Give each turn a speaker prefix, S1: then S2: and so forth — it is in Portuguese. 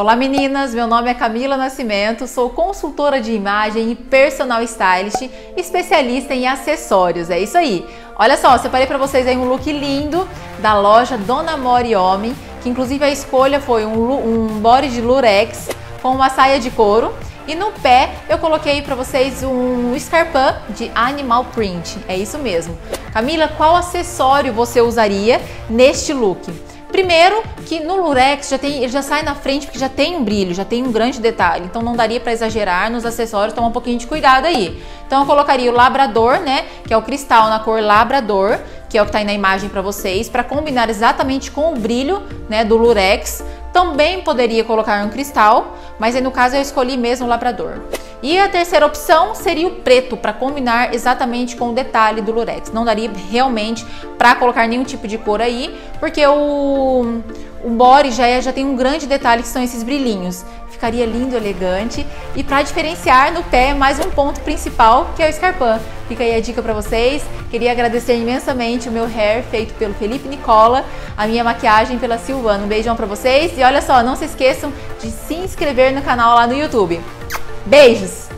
S1: Olá meninas, meu nome é Camila Nascimento, sou consultora de imagem e personal stylist, especialista em acessórios, é isso aí. Olha só, separei para vocês aí um look lindo da loja Dona Mori Homem, que inclusive a escolha foi um, um body de lurex com uma saia de couro e no pé eu coloquei para vocês um escarpão de animal print, é isso mesmo. Camila, qual acessório você usaria neste look? Primeiro, que no lurex já tem, ele já sai na frente porque já tem um brilho, já tem um grande detalhe. Então não daria para exagerar nos acessórios, tomar um pouquinho de cuidado aí. Então eu colocaria o labrador, né, que é o cristal na cor labrador, que é o que tá aí na imagem para vocês, para combinar exatamente com o brilho, né, do lurex. Também poderia colocar um cristal, mas aí no caso eu escolhi mesmo o labrador. E a terceira opção seria o preto, para combinar exatamente com o detalhe do lurex. Não daria realmente para colocar nenhum tipo de cor aí, porque o, o body já, é, já tem um grande detalhe que são esses brilhinhos. Ficaria lindo, elegante. E para diferenciar no pé, mais um ponto principal, que é o escarpão. Fica aí a dica para vocês. Queria agradecer imensamente o meu hair feito pelo Felipe Nicola, a minha maquiagem pela Silvana. Um beijão para vocês e olha só, não se esqueçam de se inscrever no canal lá no YouTube. Beijos!